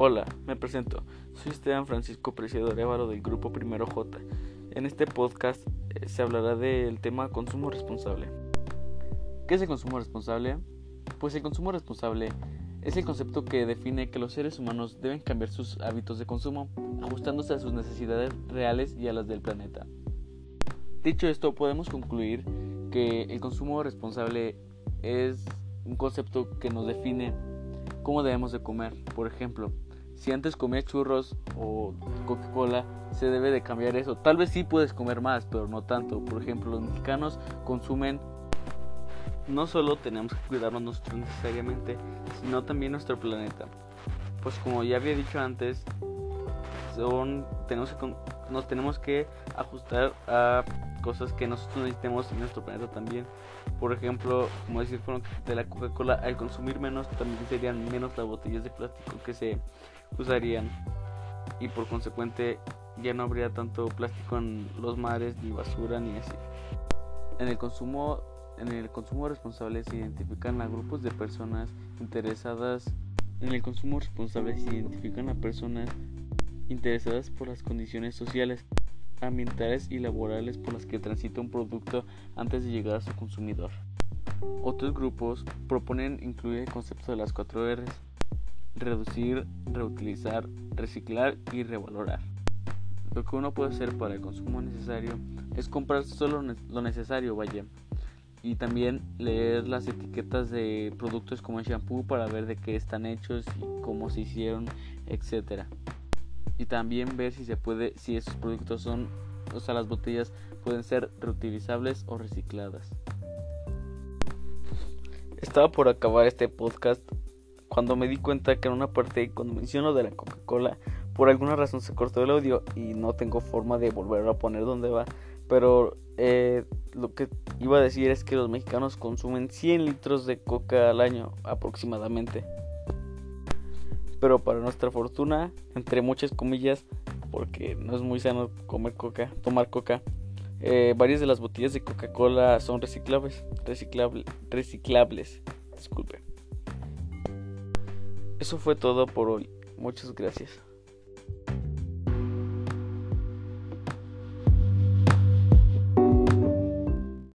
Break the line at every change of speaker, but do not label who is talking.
Hola, me presento. Soy Esteban Francisco Preciado Évaro del grupo Primero J. En este podcast eh, se hablará del tema consumo responsable. ¿Qué es el consumo responsable? Pues el consumo responsable es el concepto que define que los seres humanos deben cambiar sus hábitos de consumo, ajustándose a sus necesidades reales y a las del planeta. Dicho esto, podemos concluir que el consumo responsable es un concepto que nos define cómo debemos de comer. Por ejemplo, si antes comía churros o Coca-Cola, se debe de cambiar eso. Tal vez sí puedes comer más, pero no tanto. Por ejemplo, los mexicanos consumen no solo tenemos que cuidarnos nosotros necesariamente, sino también nuestro planeta. Pues como ya había dicho antes, tenemos que, nos tenemos que ajustar a cosas que nosotros necesitemos en nuestro planeta también. Por ejemplo, como decir de la Coca-Cola, al consumir menos también serían menos las botellas de plástico que se usarían y por consecuente ya no habría tanto plástico en los mares ni basura ni así. En el consumo en el consumo responsable se identifican a grupos de personas interesadas en el consumo responsable se identifican a personas interesadas por las condiciones sociales, ambientales y laborales por las que transita un producto antes de llegar a su consumidor. Otros grupos proponen incluir el concepto de las 4 R's, reducir, reutilizar, reciclar y revalorar. Lo que uno puede hacer para el consumo necesario es comprar solo lo necesario, vaya, y también leer las etiquetas de productos como el shampoo para ver de qué están hechos y cómo se hicieron, etcétera y también ver si se puede, si esos productos son, o sea, las botellas pueden ser reutilizables o recicladas. Estaba por acabar este podcast cuando me di cuenta que en una parte, cuando menciono de la Coca-Cola, por alguna razón se cortó el audio y no tengo forma de volverlo a poner donde va. Pero eh, lo que iba a decir es que los mexicanos consumen 100 litros de coca al año aproximadamente pero para nuestra fortuna, entre muchas comillas, porque no es muy sano comer coca, tomar coca, eh, varias de las botellas de Coca-Cola son reciclables, reciclable, reciclables. Disculpe. Eso fue todo por hoy. Muchas gracias.